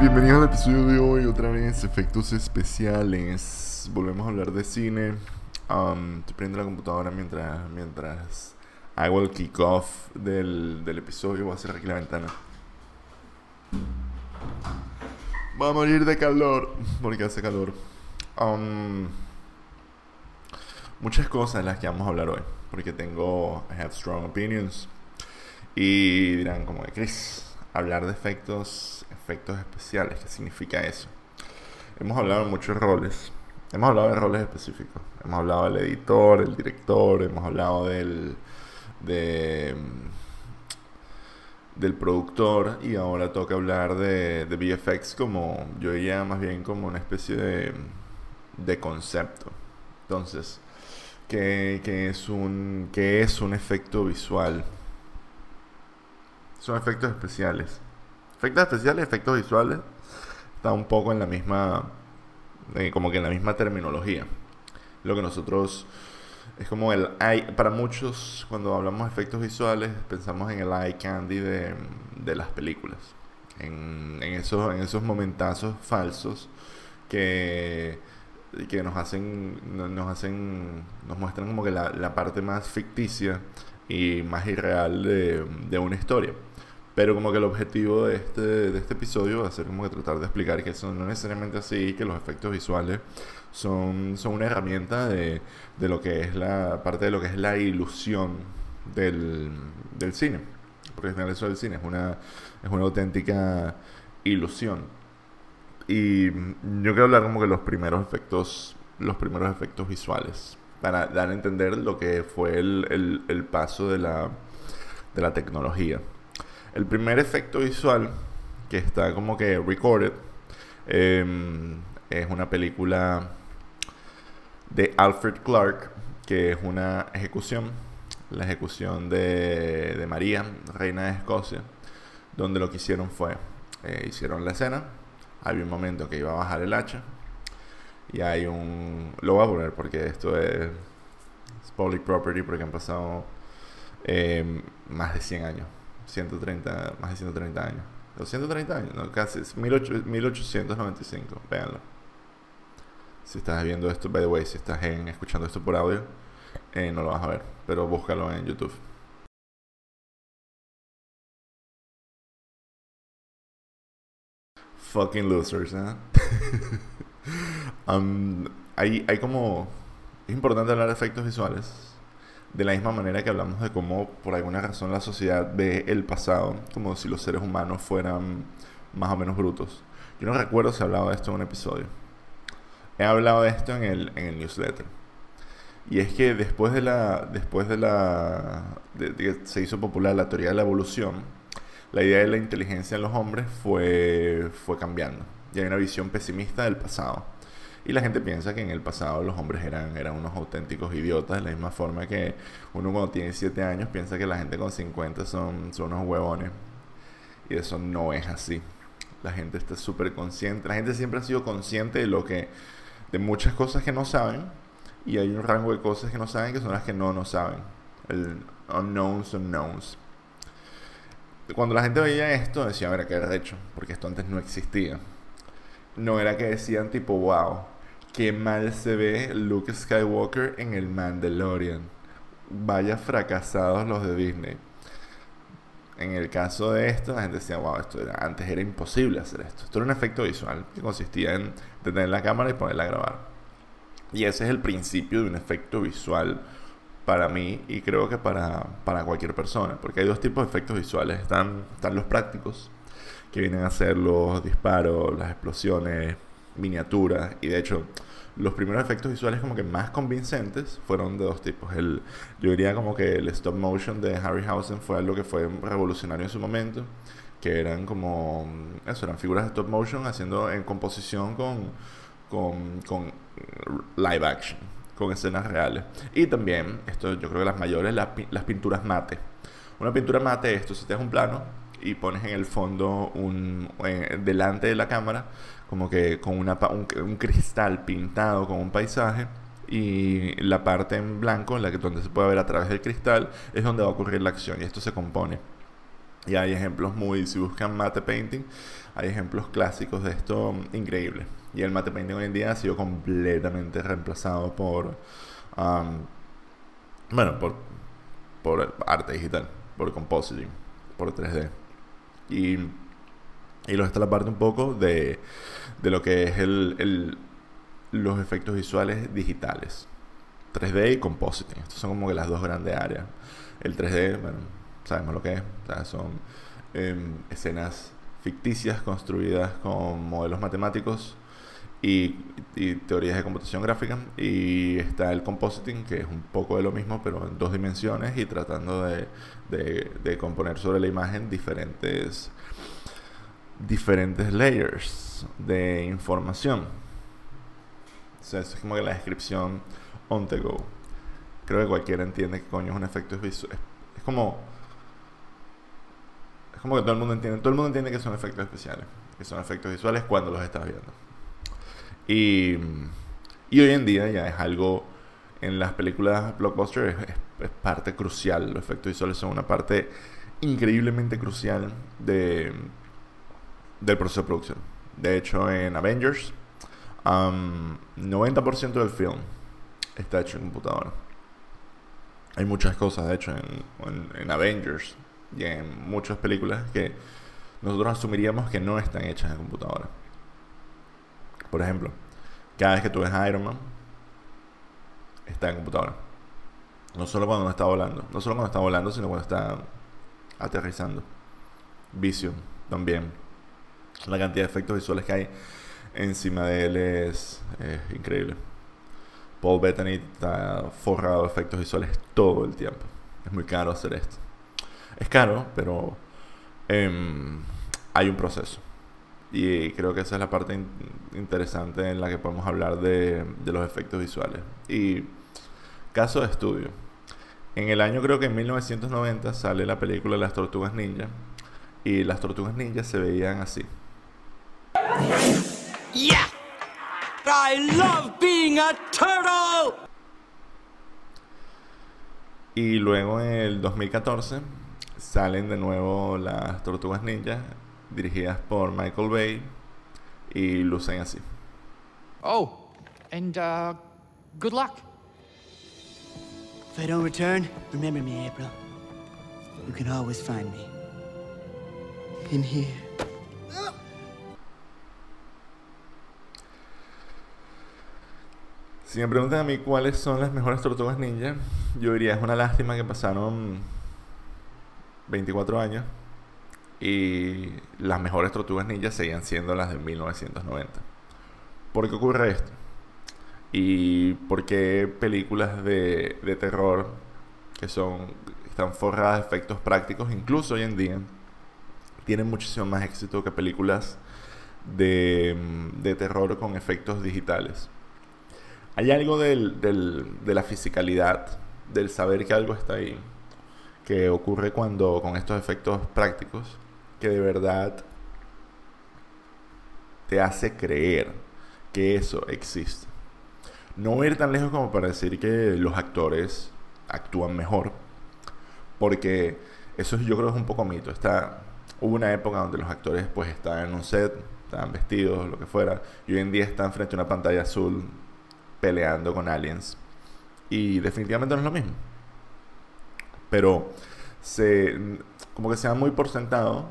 Bienvenidos al episodio de hoy, otra vez, efectos especiales. Volvemos a hablar de cine. Um, estoy prendiendo la computadora mientras, mientras hago el kickoff del, del episodio. Voy a cerrar aquí la ventana. Voy a morir de calor, porque hace calor. Um, muchas cosas las que vamos a hablar hoy, porque tengo, I have strong opinions. Y dirán como de Chris, hablar de efectos, efectos especiales, ¿qué significa eso? Hemos hablado de muchos roles, hemos hablado de roles específicos, hemos hablado del editor, el director, hemos hablado del, de, del productor y ahora toca hablar de, de VFX como, yo diría más bien como una especie de, de concepto. Entonces, ¿qué, qué es un, ¿qué es un efecto visual? son efectos especiales. Efectos especiales, efectos visuales, está un poco en la misma, eh, como que en la misma terminología. Lo que nosotros es como el eye, para muchos cuando hablamos de efectos visuales pensamos en el eye candy de, de las películas. En, en, esos, en esos momentazos falsos que, que nos hacen, nos hacen, nos muestran como que la, la parte más ficticia y más irreal de, de una historia. Pero como que el objetivo de este, de este episodio va a ser como que tratar de explicar que eso no es necesariamente así, que los efectos visuales son, son una herramienta de, de lo que es la parte de lo que es la ilusión del, del cine. Porque al final eso del cine es una, es una auténtica ilusión. Y yo quiero hablar como que los primeros efectos, los primeros efectos visuales, para dar a entender lo que fue el, el, el paso de la, de la tecnología. El primer efecto visual que está como que recorded eh, es una película de Alfred Clark, que es una ejecución, la ejecución de, de María, reina de Escocia, donde lo que hicieron fue, eh, hicieron la escena, había un momento que iba a bajar el hacha, y hay un... Lo voy a poner porque esto es, public property, porque han pasado eh, más de 100 años 130, más de 130 años. 230 años, no, casi 1895, véanlo. Si estás viendo esto, by the way, si estás en, escuchando esto por audio, eh, no lo vas a ver, pero búscalo en YouTube. Fucking losers, ¿eh? um, hay, hay como... Es importante hablar de efectos visuales de la misma manera que hablamos de cómo por alguna razón la sociedad ve el pasado como si los seres humanos fueran más o menos brutos. Yo no recuerdo si he hablado de esto en un episodio. He hablado de esto en el, en el newsletter. Y es que después de la. Después de la. De, que se hizo popular la teoría de la evolución, la idea de la inteligencia en los hombres fue, fue cambiando. Y hay una visión pesimista del pasado. Y la gente piensa que en el pasado los hombres eran, eran unos auténticos idiotas, de la misma forma que uno cuando tiene 7 años piensa que la gente con 50 son, son unos huevones. Y eso no es así. La gente está súper consciente. La gente siempre ha sido consciente de lo que. de muchas cosas que no saben. Y hay un rango de cosas que no saben que son las que no no saben. El unknowns unknowns. Cuando la gente veía esto, decía, a ver, qué hecho, porque esto antes no existía. No era que decían tipo, wow, qué mal se ve Luke Skywalker en el Mandalorian. Vaya fracasados los de Disney. En el caso de esto, la gente decía, wow, esto era, antes era imposible hacer esto. Esto era un efecto visual que consistía en detener la cámara y ponerla a grabar. Y ese es el principio de un efecto visual para mí y creo que para, para cualquier persona. Porque hay dos tipos de efectos visuales. Están, están los prácticos, que vienen a ser los disparos, las explosiones, miniaturas. Y de hecho, los primeros efectos visuales como que más convincentes fueron de dos tipos. El, yo diría como que el stop motion de Harryhausen fue algo que fue revolucionario en su momento. Que eran como, eso, eran figuras de stop motion haciendo en composición con, con, con live action, con escenas reales. Y también, esto yo creo que las mayores, las, las pinturas mate. Una pintura mate, esto si te das un plano y pones en el fondo un, eh, delante de la cámara como que con una, un, un, cristal pintado con un paisaje y la parte en blanco, la que donde se puede ver a través del cristal, es donde va a ocurrir la acción y esto se compone. Y hay ejemplos muy, si buscan mate painting, hay ejemplos clásicos de esto increíbles. Y el mate painting hoy en día ha sido completamente reemplazado por, bueno, por, por arte digital, por compositing, por 3D. Y, y luego está la parte un poco de, de lo que es el, el, los efectos visuales digitales. 3D y compositing. Estas son como que las dos grandes áreas. El 3D, bueno, sabemos lo que es. son em, escenas ficticias construidas con modelos matemáticos y, teorías de computación gráfica. Y está el compositing, que es un poco de lo mismo, pero en dos dimensiones y tratando de, componer sobre la imagen diferentes, diferentes layers de información. O sea, eso es como que la descripción on the go. Creo que cualquiera entiende que coño es un efecto visual. Es como. Es como que todo el mundo entiende. Todo el mundo entiende que son efectos especiales. Que son efectos visuales cuando los estás viendo. Y, hoy en día ya es algo. En las películas blockbuster es, parte crucial. Los efectos visuales son una parte increíblemente crucial de, del proceso de producción. De hecho, en Avengers, 90% del film está hecho en computadora. Hay muchas cosas, de hecho, en, Avengers y en muchas películas que nosotros asumiríamos que no están hechas en computadora. Por ejemplo, cada vez que tú ves a Iron Man, está en computadora. No solo cuando no está volando, no solo cuando está volando, sino cuando está aterrizando. Vision también. La cantidad de efectos visuales que hay encima de él es increíble. Paul Bettany está forrado de efectos visuales todo el tiempo. Es muy caro hacer esto. Es caro, pero em, hay un proceso. Y creo que esa es la parte interesante en la que podemos hablar de, de, los efectos visuales. Y caso de estudio. En el año creo que en 1990 sale la película Las Tortugas Ninja. Y las Tortugas Ninja se veían así. Yeah. I love being a turtle. Y luego en el 2014 salen de nuevo las Tortugas Ninja, dirigidas por Michael Bay, y lucen así. Oh, and uh, good luck. If I don't return, remember me, April. You can always find me. In here. Si me preguntan a mí cuáles son las mejores tortugas ninja, yo diría es una lástima que pasaron 24 años y las mejores tortugas ninja seguían siendo las de 1990. ¿Por qué ocurre esto? ¿Y por qué películas de, de terror que son están forradas de efectos prácticos, incluso hoy en día, tienen muchísimo más éxito que películas de, de terror con efectos digitales? Hay algo del, de la fisicalidad, del saber que algo está ahí, que ocurre cuando con estos efectos prácticos, que de verdad te hace creer que eso existe. No ir tan lejos como para decir que los actores actúan mejor, porque eso yo creo que es un poco mito. Está, hubo una época donde los actores pues estaban en un set, estaban vestidos, lo que fuera, y hoy en día están frente a una pantalla azul peleando con aliens. Y definitivamente no es lo mismo. Pero se, como que se da muy por sentado,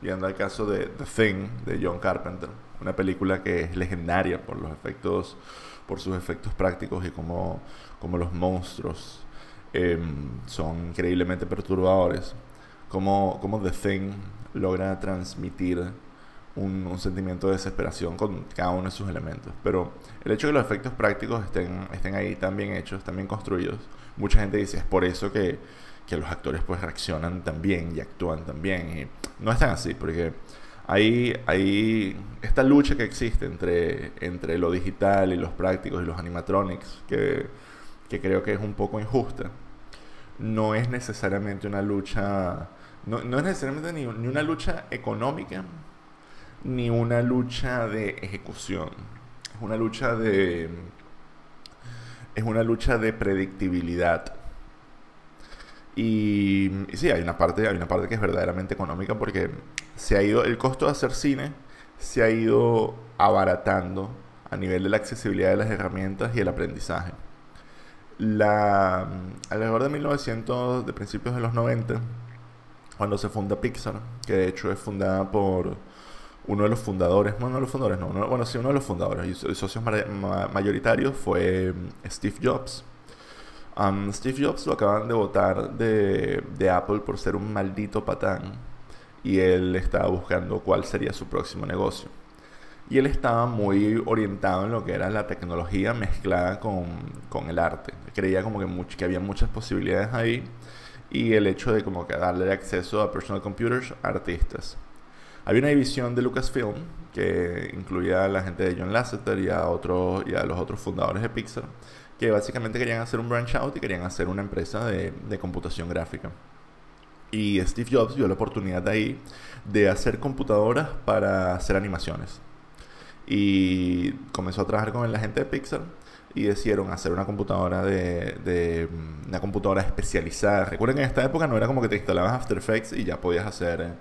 viendo el caso de The Thing de John Carpenter, una película que es legendaria por los efectos, por sus efectos prácticos y como, como los monstruos em, son increíblemente perturbadores. Como, como The Thing logra transmitir un, sentimiento de desesperación con cada uno de sus elementos. Pero el hecho de que los efectos prácticos estén, estén ahí tan bien hechos, tan bien construidos, mucha gente dice, es por eso que, que los actores pues reaccionan tan bien y actúan tan bien. Y no es tan así, porque hay, hay esta lucha que existe entre, entre lo digital y los prácticos y los animatronics, que, que creo que es un poco injusta. No es necesariamente una lucha, no, no es necesariamente ni, ni una lucha económica, ni una lucha de ejecución. Es una lucha de. Es una lucha de predictibilidad. Y, sí, hay una, parte, hay una parte que es verdaderamente económica porque se ha ido, el costo de hacer cine se ha ido abaratando a nivel de la accesibilidad de las herramientas y el aprendizaje. La, alrededor de 1900, de principios de los 90, cuando se funda Pixar, que de hecho es fundada por uno de los fundadores, bueno, no de los fundadores, no, bueno, sí, uno de los fundadores y socios mayoritarios fue mm, Steve Jobs. Steve Jobs lo acaban de votar de, Apple por ser un maldito patán y él estaba buscando cuál sería su próximo negocio. Y él estaba muy orientado en lo que era la tecnología mezclada con, el arte. Creía como que, había muchas posibilidades ahí y el hecho de como darle acceso a personal computers a artistas. Había una división de Lucasfilm que incluía a la gente de John Lasseter y a los otros fundadores de Pixar, que básicamente querían hacer un branch out y querían hacer una empresa de, de computación gráfica. Y Steve Jobs vio la oportunidad ahí de hacer computadoras para hacer animaciones. Y comenzó a trabajar con la gente de Pixar y decidieron hacer una computadora de, de, una computadora especializada. Recuerden que en esta época no era como que te instalabas After Effects y ya podías hacer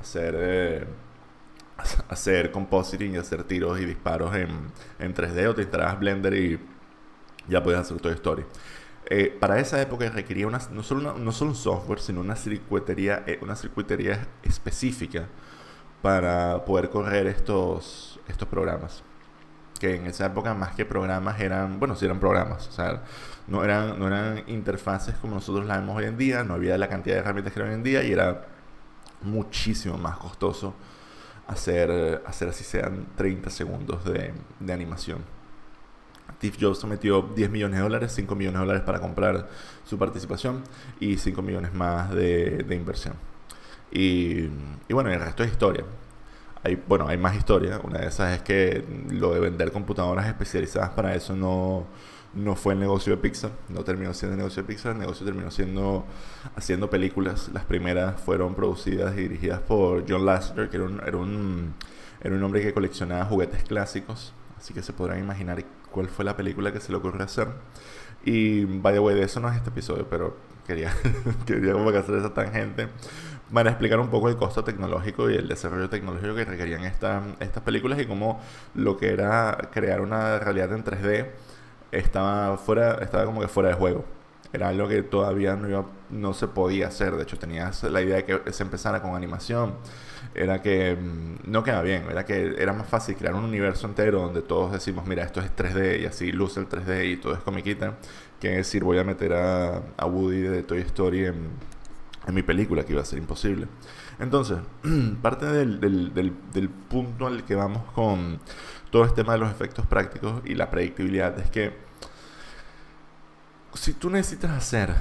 hacer eh, hacer compositing y hacer tiros y disparos en, en 3D o te instalabas Blender y ya podías hacer Toy Story. Eh, para esa época requería una, no, solo no solo un software, sino una circuitería, eh, una circuitería específica para poder correr estos, estos programas. Que en esa época más que programas eran, bueno, sí eran programas, o sea, no eran, no eran interfaces como nosotros las vemos hoy en día, no había la cantidad de herramientas que hay hoy en día y era muchísimo más costoso hacer, hacer así sean 30 segundos de, de animación. Steve Jobs metió 10 millones de dólares, 5 millones de dólares para comprar su participación y 5 millones más de, inversión. Y, bueno, el resto es historia. Hay, bueno, hay más historia. Una de esas es que lo de vender computadoras especializadas para eso no, no fue el negocio de Pixar, no terminó siendo el negocio de Pixar, el negocio terminó siendo haciendo películas. Las primeras fueron producidas y dirigidas por John Lasseter, que era un, era un, era un hombre que coleccionaba juguetes clásicos, así que se podrán imaginar cuál fue la película que se le ocurrió hacer. Y, by the way, de eso no es este episodio, pero quería, quería como que hacer esa tangente para explicar un poco el costo tecnológico y el desarrollo tecnológico que requerían esta, estas películas y cómo lo que era crear una realidad en 3D estaba fuera, estaba como que fuera de juego. Era algo que todavía no, no se podía hacer. De hecho, tenías la idea de que se empezara con animación. Era que mm, no queda bien. Era que era más fácil crear un universo entero donde todos decimos, mira, esto es 3D y así luce el 3D y todo es comiquita. Que decir, voy a meter a, a Woody de Toy Story en, mi película, que iba a ser imposible. Entonces, parte del, del, del, del punto al que vamos con todo este tema de los efectos prácticos y la predictibilidad es que si tú necesitas hacer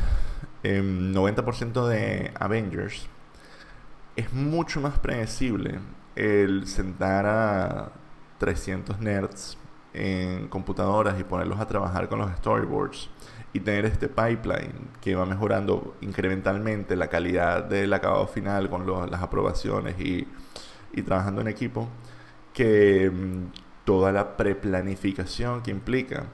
90% em, de Avengers, es mucho más predecible el sentar a 300 nerds en computadoras y ponerlos a trabajar con los storyboards y tener este pipeline que va mejorando incrementalmente la calidad del acabado final con las aprobaciones y, y, trabajando en equipo que em, toda la preplanificación que implica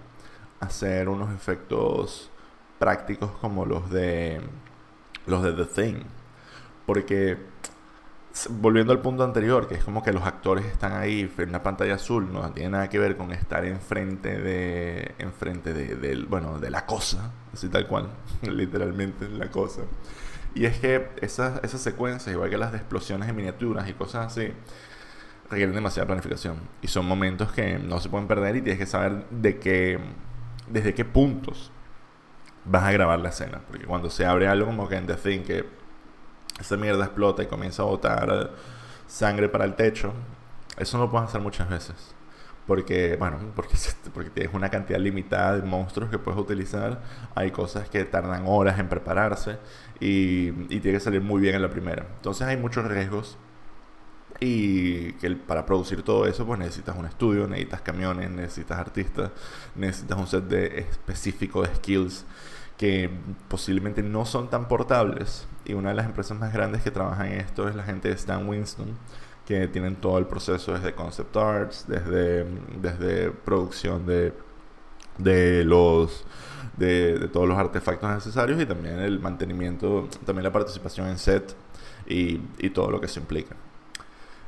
hacer unos efectos prácticos como los de los de The Thing. Porque volviendo al punto anterior, que es como que los actores están ahí en una pantalla azul, no tiene nada que ver con estar enfrente de enfrente de, bueno, de la cosa, así tal cual, literalmente la cosa. Y es que esas, esas secuencias, igual que las de explosiones en miniaturas y cosas así, requieren demasiada planificación. Y son momentos que no se pueden perder y tienes que saber de qué, desde qué puntos vas a grabar la escena. Porque cuando se abre algo como que en The Thing, que esa mierda explota y comienza a botar sangre para el techo, eso no lo puedes hacer muchas veces. Porque, bueno, porque, porque tienes una cantidad limitada de monstruos que puedes utilizar. Hay cosas que tardan horas en prepararse y, y tiene que salir muy bien en la primera. Entonces hay muchos riesgos y que para producir todo eso, pues necesitas un estudio, necesitas camiones, necesitas artistas, necesitas un set de específico de skills que posiblemente no son tan portables. Y una de las empresas más grandes que trabajan en esto es la gente de Stan Winston, que tienen todo el proceso desde concept arts, desde, desde producción de de los de, todos los artefactos necesarios y también el mantenimiento, también la participación en set y, y todo lo que se implica.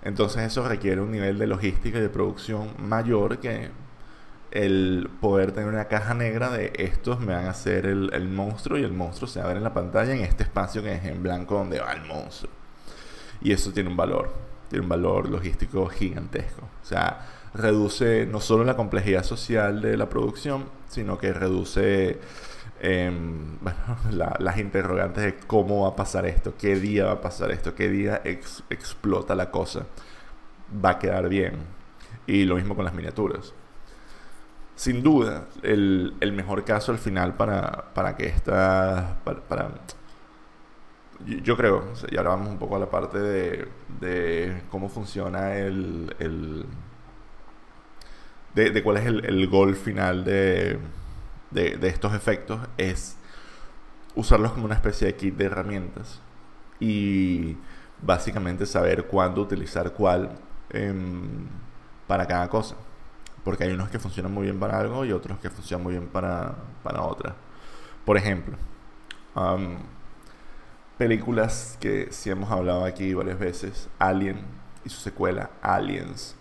Entonces eso requiere un nivel de logística y de producción mayor que el poder tener una caja negra de estos me van a hacer el, el, monstruo y el monstruo se va a ver en la pantalla en este espacio que es en blanco donde va el monstruo. Y eso tiene un valor, tiene un valor logístico gigantesco. O sea, reduce no solo la complejidad social de la producción, sino que reduce em, las interrogantes de cómo va a pasar esto, qué día va a pasar esto, qué día explota la cosa. Va a quedar bien. Y lo mismo con las miniaturas. Sin duda, el, mejor caso al final para, para que esta... Para, yo creo, y ahora vamos un poco a la parte de, de cómo funciona el de, cuál es el, el gol final de, de, estos efectos, es usarlos como una especie de kit de herramientas y básicamente saber cuándo utilizar cuál em, para cada cosa. Porque hay unos que funcionan muy bien para algo y otros que funcionan muy bien para, para otra. Por ejemplo, películas que sí hemos hablado aquí varias veces, Alien y su secuela, Aliens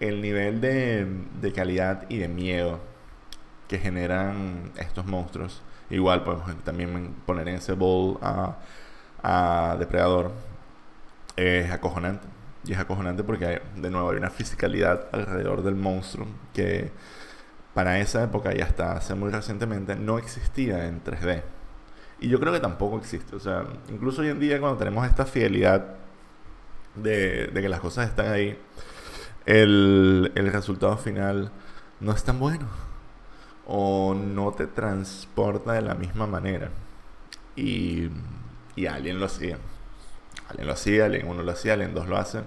el nivel de, de, calidad y de miedo que generan estos monstruos. Igual podemos también poner en ese bowl a, a Depredador. Es acojonante. Y es acojonante porque, de nuevo, hay una fisicalidad alrededor del monstruo que para esa época y hasta hace muy recientemente no existía en 3D. Y yo creo que tampoco existe. O sea, incluso hoy en día cuando tenemos esta fidelidad de, de que las cosas están ahí, el, resultado final no es tan bueno o no te transporta de la misma manera. Y, y Alien lo hacía. Alien lo hacía, Alien 1 lo hacía, Alien 2 lo hace.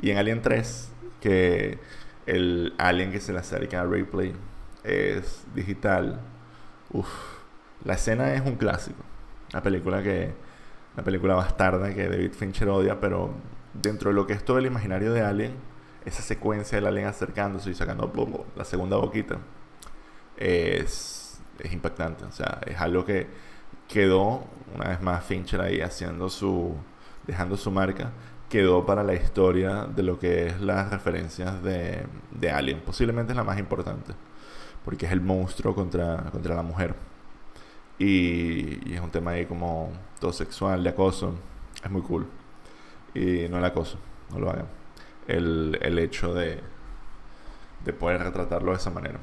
Y en Alien 3, que el Alien que se le acerca a Replay es digital. Uf, la escena es un clásico. La película que. La película bastarda que David Fincher odia, pero dentro de lo que es todo el imaginario de Alien esa secuencia del alien acercándose y sacando la segunda boquita es, es impactante. O sea, es algo que quedó, una vez más, Fincher ahí haciendo su. Dejando su marca, quedó para la historia de lo que es las referencias de, de Alien. Posiblemente es la más importante, porque es el monstruo contra, contra la mujer. Y, es un tema ahí como todo sexual, de acoso. Es muy cool. Y no el acoso, no lo hagan el, el hecho de, de poder retratarlo de esa manera.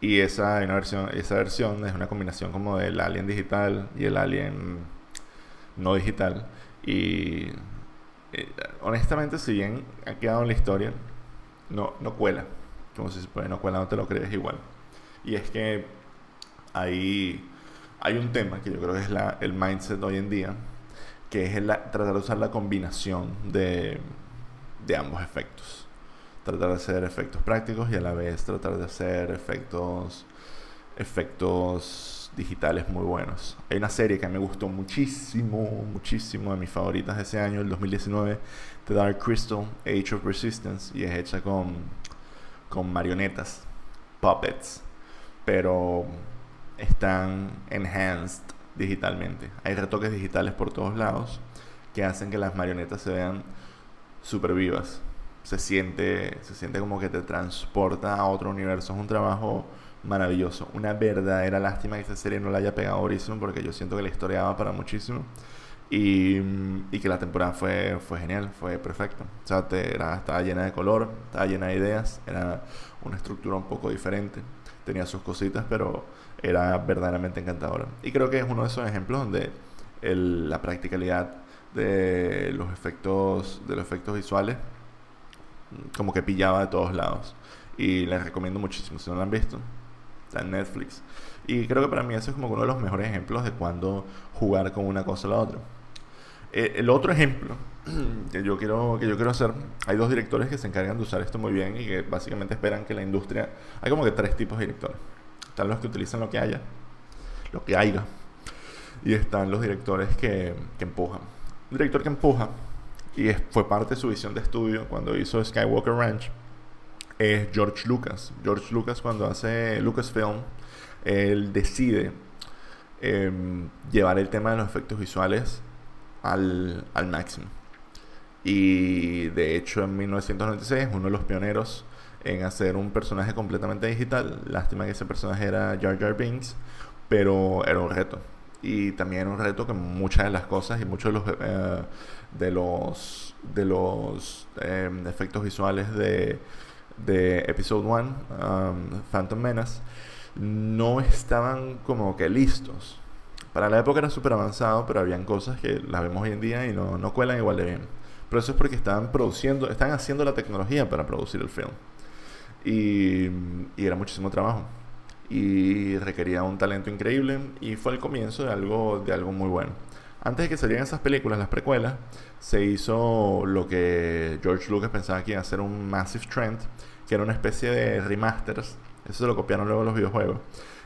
Y esa, una versión, esa versión es una combinación como del alien digital y el alien no digital. Y eh, honestamente, si bien ha quedado en la historia, no, no cuela. Como si se puede, no cuela, no te lo crees igual. Y es que hay, hay un tema que yo creo que es la, el mindset hoy en día, que es el, tratar de usar la combinación de de ambos efectos. Tratar de hacer efectos prácticos y a la vez tratar de hacer efectos efectos digitales muy buenos. Hay una serie que me gustó muchísimo, muchísimo, de mis favoritas de ese año, el 2019, The Dark Crystal, Age of Resistance, y es hecha con, con marionetas, puppets, pero están enhanced digitalmente. Hay retoques digitales por todos lados que hacen que las marionetas se vean super vivas. Se siente, se siente como que te transporta a otro universo. Es un trabajo maravilloso. Una verdadera lástima que esta serie no la haya pegado durísimo porque yo siento que la historia va para muchísimo. Y, y, que la temporada fue, fue genial, fue perfecta. O sea, te, era, estaba llena de color, estaba llena de ideas, era una estructura un poco diferente. Tenía sus cositas, pero era verdaderamente encantadora. Y creo que es uno de esos ejemplos donde la practicalidad de los efectos de los efectos visuales como que pillaba de todos lados y les recomiendo muchísimo si no lo han visto en Netflix. Y creo que para mí eso es como uno de los mejores ejemplos de cuando jugar con una cosa o la otra. Eh, el otro ejemplo que yo quiero que yo quiero hacer hay dos directores que se encargan de usar esto muy bien y que básicamente esperan que la industria hay como que tres tipos de directores. Están los que utilizan lo que haya lo que haya y están los directores que, que empujan. Director que empuja y fue parte de su visión de estudio cuando hizo Skywalker Ranch es George Lucas. George Lucas cuando hace Lucasfilm, él decide em, llevar el tema de los efectos visuales al, al máximo. Y de hecho en 1996 uno de los pioneros en hacer un personaje completamente digital. Lástima que ese personaje era Jar Jar Binks, pero era un reto. Y también era un reto que muchas de las cosas y muchos de los, eh, de los, de los em, efectos visuales de, de Episode 1, um, Phantom Menace, no estaban como que listos. Para la época era súper avanzado, pero habían cosas que las vemos hoy en día y no, no cuelan igual de bien. Pero eso es porque estaban produciendo, están haciendo la tecnología para producir el film. Y, y, era muchísimo trabajo. Y requería un talento increíble y fue el comienzo de algo, de algo muy bueno. Antes de que salieran esas películas, las precuelas, se hizo lo que George Lucas pensaba que iba a ser un massive trend, que era una especie de remasters. Eso se lo copiaron luego los videojuegos.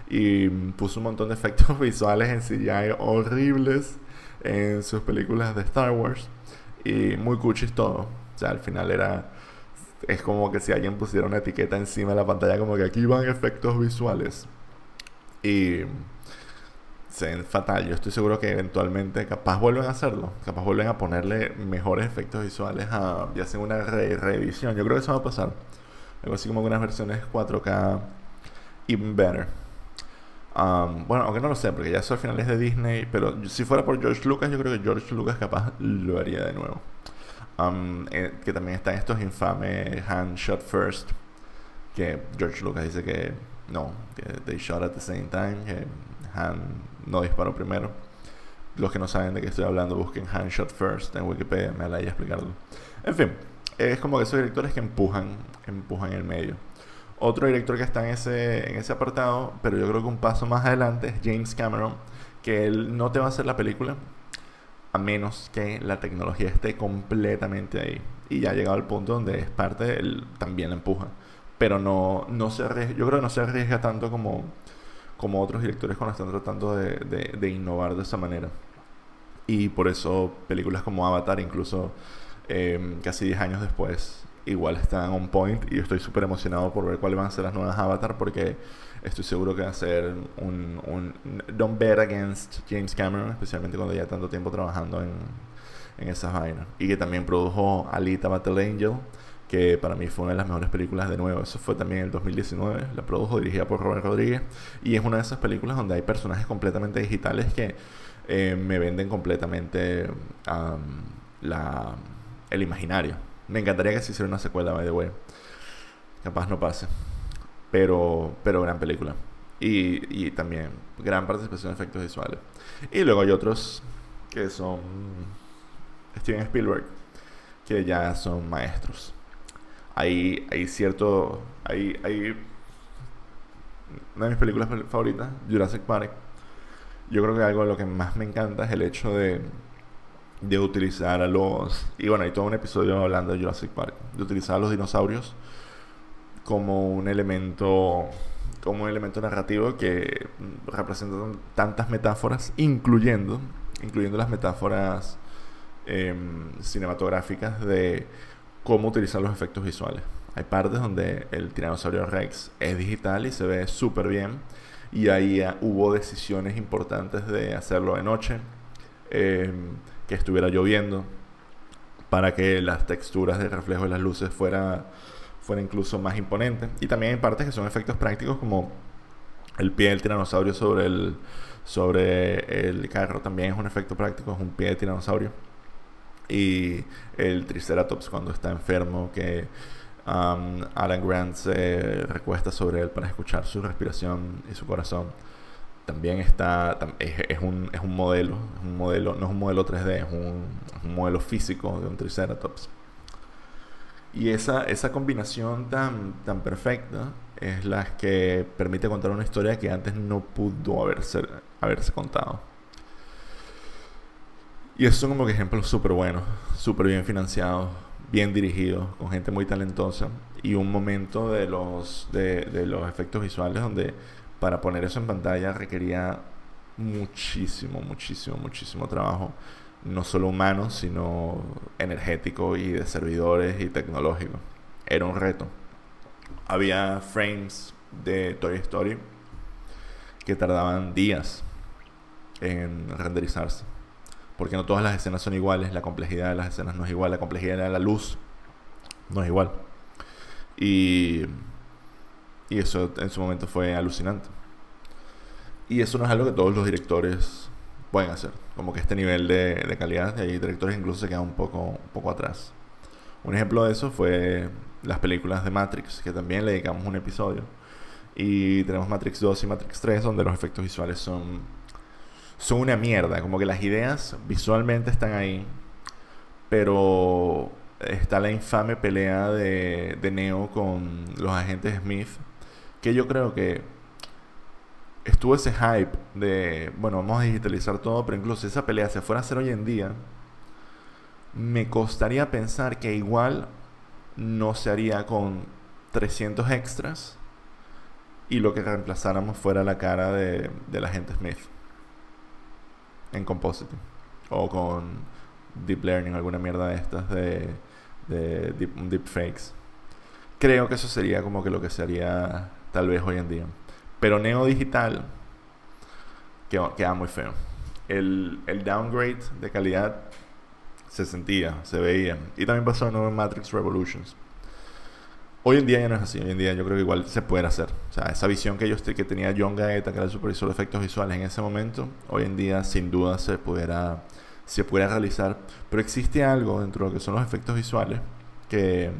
Y puso un montón de efectos visuales en CGI horribles en sus películas de Star Wars. Y muy cuchis todo. O sea, al final era es como que si alguien pusiera una etiqueta encima de la pantalla como que aquí van efectos visuales. Y se ven fatal. Yo estoy seguro que eventualmente capaz vuelven a hacerlo. Capaz vuelven a ponerle mejores efectos visuales a, y hacen una reedición. Yo creo que eso va a pasar. Algo así como unas versiones 4K even better. Um, bueno, aunque no lo sé, porque ya eso al final es de Disney. Pero si fuera por George Lucas, yo creo que George Lucas capaz lo haría de nuevo. Um, eh, que también están estos infames hand shot first, que George Lucas dice que no, que they shot at the same time, Han no disparó primero. Los que no saben de qué estoy hablando, busquen hand shot first en Wikipedia, me la a explicarlo. En fin, es como que esos directores que empujan, empujan el medio. Otro director que está en ese, en ese apartado, pero yo creo que un paso más adelante es James Cameron, que él no te va a hacer la película, a menos que la tecnología esté completamente ahí. Y ya ha llegado al punto donde es parte, él también la empuja. Pero no, no se arriesga, yo creo que no se arriesga tanto como, como otros directores cuando están tratando de, de, innovar de esa manera. Y por eso películas como Avatar, incluso em, casi 10 años después, igual están on point. Y yo estoy súper emocionado por ver cuáles van a ser las nuevas Avatar porque estoy seguro que va a ser un, un don't bet against James Cameron, especialmente cuando ya tanto tiempo trabajando en, en esas vainas. Y que también produjo Alita Battle Angel, que para mí fue una de las mejores películas de nuevo. Eso fue también en el 2019. La produjo, dirigida por Robert Rodríguez. Y es una de esas películas donde hay personajes completamente digitales que eh, me venden completamente la, el imaginario. Me encantaría que se hiciera una secuela, by the way. Capaz no pase. Pero, pero gran película. Y, y también gran participación de efectos visuales. Y luego hay otros que son Steven Spielberg, que ya son maestros. Hay, cierto. Hay, hay una de mis películas favoritas, Jurassic Park. Yo creo que algo de lo que más me encanta es el hecho de, de utilizar a los. Y bueno, hay todo un episodio hablando de Jurassic Park. De utilizar a los dinosaurios como un elemento como un elemento narrativo que representa tantas metáforas, incluyendo, incluyendo las metáforas em, cinematográficas de cómo utilizar los efectos visuales. Hay partes donde el tiranosaurio Rex es digital y se ve súper bien. Y ahí hubo decisiones importantes de hacerlo de noche, em, que estuviera lloviendo, para que las texturas de reflejo de las luces fuera fuera incluso más imponente. Y también hay partes que son efectos prácticos como el pie del tiranosaurio sobre el, sobre el carro también es un efecto práctico, es un pie de tiranosaurio. Y el Triceratops cuando está enfermo, que um, Alan Grant se recuesta sobre él para escuchar su respiración y su corazón. También está, es, un, es un modelo, un modelo, no es un modelo 3D, es un, modelo físico de un Triceratops. Y esa, esa combinación tan, tan perfecta es la que permite contar una historia que antes no pudo haberse, haberse contado. Y esos son como que ejemplos súper buenos, súper bien financiados, bien dirigidos, con gente muy talentosa. Y un momento de los, de, de los efectos visuales donde para poner eso en pantalla requería muchísimo, muchísimo, muchísimo trabajo no solo humano, sino energético y de servidores y tecnológico. Era un reto. había frames de Toy Story que tardaban días en renderizarse. Porque no todas las escenas son iguales, la complejidad de las escenas no es igual, la complejidad de la luz no es igual. Y, y eso en su momento fue alucinante. Y eso no es algo que todos los directores pueden hacer. Como que este nivel de, de calidad, hay directores incluso se quedan un poco, un poco atrás. Un ejemplo de eso fue las películas de Matrix, que también le dedicamos un episodio. Y tenemos Matrix 2 y Matrix 3, donde los efectos visuales son, son una mierda. Como que las ideas visualmente están ahí, pero está la infame pelea de, Neo con los agentes Smith, que yo creo que estuvo ese hype de, bueno, vamos a digitalizar todo, pero incluso si esa pelea se fuera a hacer hoy en día, me costaría pensar que igual no se haría con 300 extras y lo que reemplazáramos fuera la cara de, de la gente Smith en Compositing o con Deep Learning, alguna mierda de estas de, de deep, deepfakes. Creo que eso sería como que lo que se haría tal vez hoy en día. Pero Neo Digital queda, muy feo. El, el downgrade de calidad se sentía, se veía. Y también pasó en Matrix Revolutions. Hoy en día ya no es así. Hoy en día yo creo que igual se puede hacer. O sea, esa visión que, yo, que tenía John Gaeta, que era el supervisor de efectos visuales en ese momento, hoy en día sin duda se pudiera, se pudiera realizar. Pero existe algo dentro de lo que son los efectos visuales que,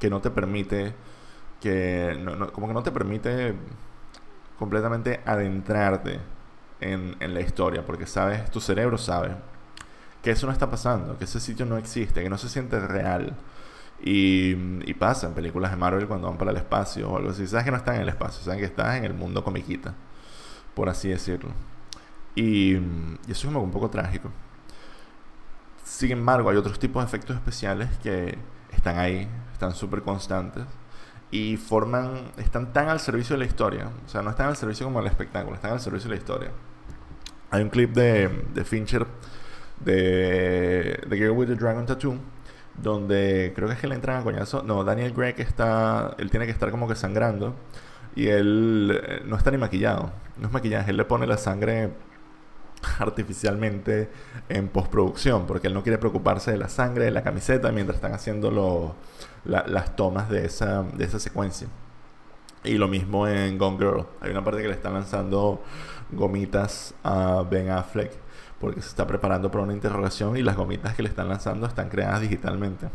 que no te permite, que como que no te permite completamente adentrarte en, en la historia, porque sabes, tu cerebro sabe que eso no está pasando, que ese sitio no existe, que no se siente real. Y, y, pasa en películas de Marvel cuando van para el espacio o algo así. Sabes que no están en el espacio, saben que estás en el mundo comiquita, por así decirlo. Y, eso es como un poco trágico. Sin embargo, hay otros tipos de efectos especiales que están ahí, están súper constantes y forman, están tan al servicio de la historia. O sea, no están al servicio como el espectáculo, están al servicio de la historia. Hay un clip de, de Fincher de The Girl with the Dragon Tattoo, donde creo que es que le entran a coñazo. No, Daniel Gregg está, él tiene que estar como que sangrando y él eh, no está ni maquillado, no es maquillaje, él le pone la sangre artificialmente en postproducción, porque él no quiere preocuparse de la sangre de la camiseta mientras están haciendo las tomas de esa, de esa secuencia. Y lo mismo en Gone Girl. Hay una parte que le están lanzando gomitas a Ben Affleck porque se está preparando para una interrogación y las gomitas que le están lanzando están creadas digitalmente.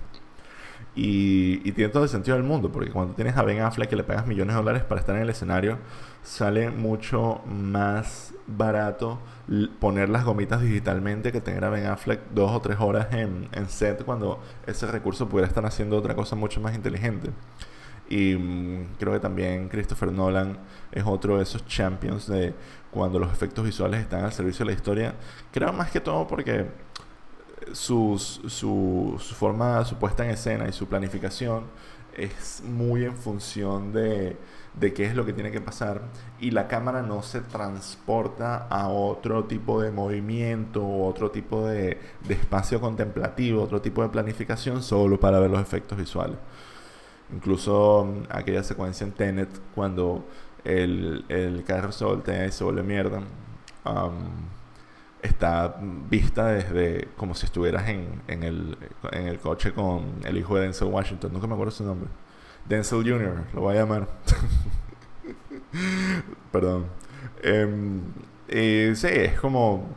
Y, tiene todo el sentido del mundo, porque cuando tienes a Ben Affleck que le pagas millones de dólares para estar en el escenario, sale mucho más barato poner las gomitas digitalmente que tener a Ben Affleck dos o tres horas en, en set cuando ese recurso pudiera estar haciendo otra cosa mucho más inteligente. Y mm, creo que también Christopher Nolan es otro de esos champions de cuando los efectos visuales están al servicio de la historia. Creo más que todo porque su, su forma, su puesta en escena y su planificación es muy en función de, de qué es lo que tiene que pasar y la cámara no se transporta a otro tipo de movimiento otro tipo de, de espacio contemplativo, otro tipo de planificación solo para ver los efectos visuales. Incluso mm, aquella secuencia en Tenet cuando el, el carro se voltea y se vuelve mierda. está vista desde como si estuvieras en, en, el, en el coche con el hijo de Denzel Washington. Nunca me acuerdo su nombre. Denzel Jr., lo voy a llamar. Perdón. Eh, sí, es como.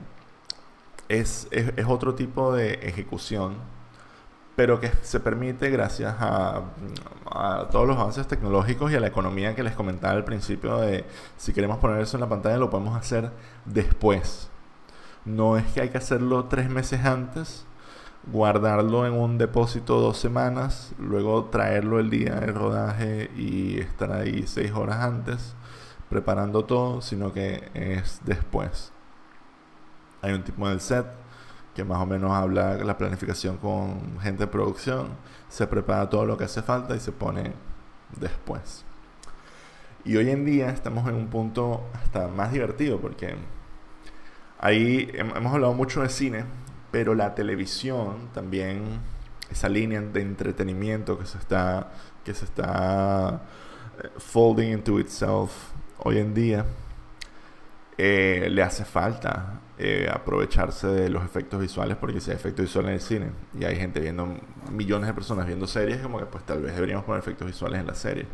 Es, es, es otro tipo de ejecución pero que se permite gracias a, todos los avances tecnológicos y a la economía que les comentaba al principio de si queremos poner eso en la pantalla lo podemos hacer después. No es que hay que hacerlo tres meses antes, guardarlo en un depósito dos semanas, luego traerlo el día de rodaje y estar ahí seis horas antes preparando todo, sino que es después. Hay un tipo del set que más o menos habla la planificación con gente de producción, se prepara todo lo que hace falta y se pone después. Y hoy en día estamos en un punto hasta más divertido porque ahí hemos hablado mucho de cine, pero la televisión también, esa línea de entretenimiento que se está, que se está eh, folding into itself hoy en día, eh, le hace falta eh, aprovecharse de los efectos visuales porque si hay efectos visuales en el cine y hay gente viendo, millones de personas viendo series, como que pues tal vez deberíamos poner efectos visuales en la serie.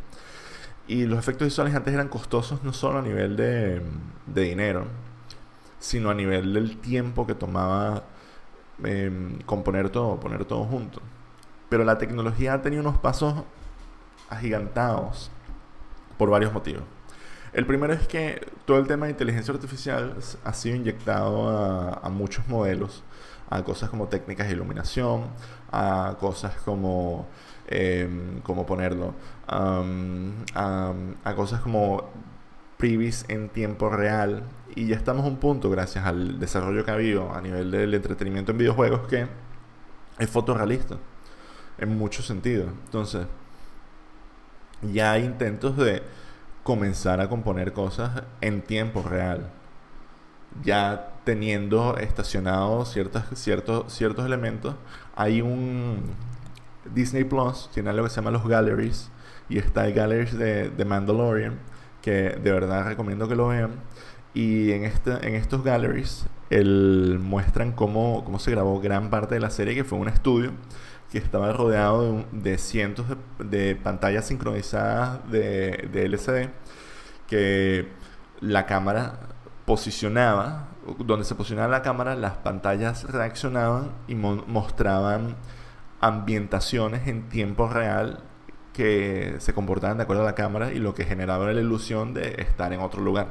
Y los efectos visuales antes eran costosos no solo a nivel de, de dinero, sino a nivel del tiempo que tomaba em, componer todo, poner todo junto. Pero la tecnología ha tenido unos pasos agigantados por varios motivos. El primero es que todo el tema de inteligencia artificial ha sido inyectado a, muchos modelos, a cosas como técnicas de iluminación, a cosas como, eh, ¿cómo ponerlo? a, cosas como previs en tiempo real. Y ya estamos a un punto, gracias al desarrollo que ha habido a nivel del entretenimiento en videojuegos, que es fotorrealista en muchos sentidos. Entonces, ya hay intentos de comenzar a componer cosas en tiempo real. Ya teniendo estacionados ciertos, ciertos, ciertos elementos, hay un Disney Plus, tiene algo que se llama los galleries, y está el galleries de, de Mandalorian, que de verdad recomiendo que lo vean. Y en, este, en estos galleries el, muestran cómo, cómo se grabó gran parte de la serie, que fue un estudio que estaba rodeado de, cientos de, pantallas sincronizadas de, de, LCD que la cámara posicionaba, donde se posicionaba la cámara, las pantallas reaccionaban y mostraban ambientaciones en tiempo real que se comportaban de acuerdo a la cámara y lo que generaba la ilusión de estar en otro lugar.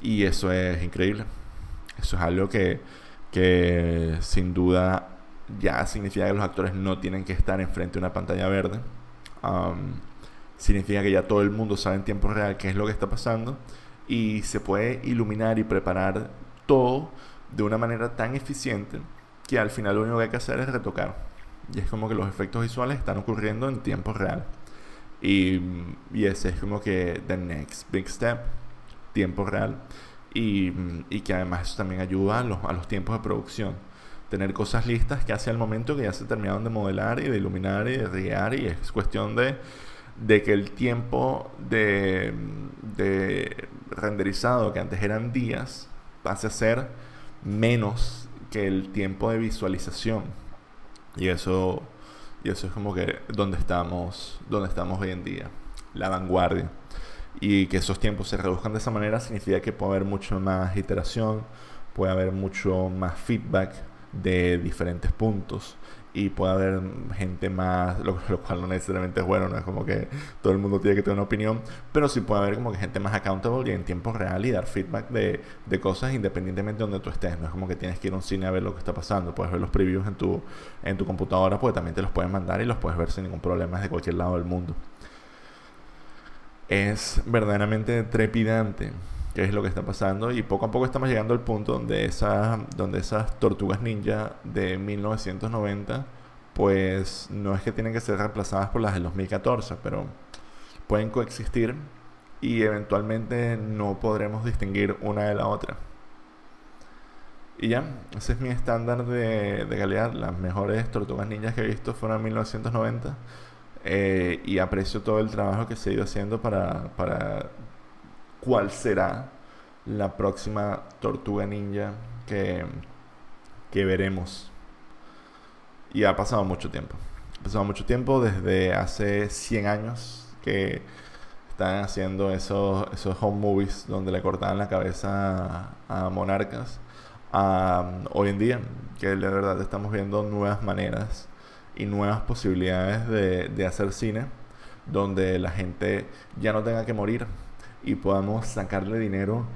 Y eso es increíble. Eso es algo que, que sin duda ya significa que los actores no tienen que estar enfrente de una pantalla verde. significa que ya todo el mundo sabe en tiempo real qué es lo que está pasando y se puede iluminar y preparar todo de una manera tan eficiente que al final lo único que hay que hacer es retocar. Y es como que los efectos visuales están ocurriendo en tiempo real. Y, ese es como que the next big step, tiempo real. Y, que además eso también ayuda a los tiempos de producción tener cosas listas que hacia el momento que ya se terminaron de modelar y de iluminar y de riar y es cuestión de, de que el tiempo de, de renderizado que antes eran días pase a ser menos que el tiempo de visualización. Y eso y eso es como que donde estamos donde estamos hoy en día la vanguardia. Y que esos tiempos se reduzcan de esa manera significa que puede haber mucho más iteración puede haber mucho más feedback de diferentes puntos y puede haber gente más, lo, cual no necesariamente es bueno, no es como que todo el mundo tiene que tener una opinión, pero sí puede haber como que gente más accountable y en tiempo real y dar feedback de, de cosas independientemente de donde tú estés, no es como que tienes que ir a un cine a ver lo que está pasando, puedes ver los previews en tu, en tu computadora, porque también te los pueden mandar y los puedes ver sin ningún problema desde cualquier lado del mundo. Es verdaderamente trepidante qué es lo que está pasando y poco a poco estamos llegando al punto donde esas, donde esas tortugas ninja de 1990 pues no es que tienen que ser reemplazadas por las de 2014 pero pueden coexistir y eventualmente no podremos distinguir una de la otra y ya, ese es mi estándar de, de calidad. Las mejores tortugas ninjas que he visto fueron en 1990. Eh, y aprecio todo el trabajo que se ha ido haciendo para, para cuál será la próxima tortuga ninja que, que veremos. Y ha pasado mucho tiempo. Ha pasado mucho tiempo desde hace 100 años que están haciendo esos, esos home movies donde le cortaban la cabeza a, monarcas. hoy en día, que de verdad estamos viendo nuevas maneras y nuevas posibilidades de, de hacer cine donde la gente ya no tenga que morir y podamos sacarle dinero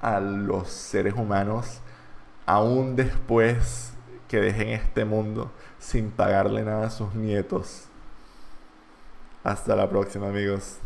a los seres humanos aún después que dejen este mundo sin pagarle nada a sus nietos. Hasta la próxima amigos.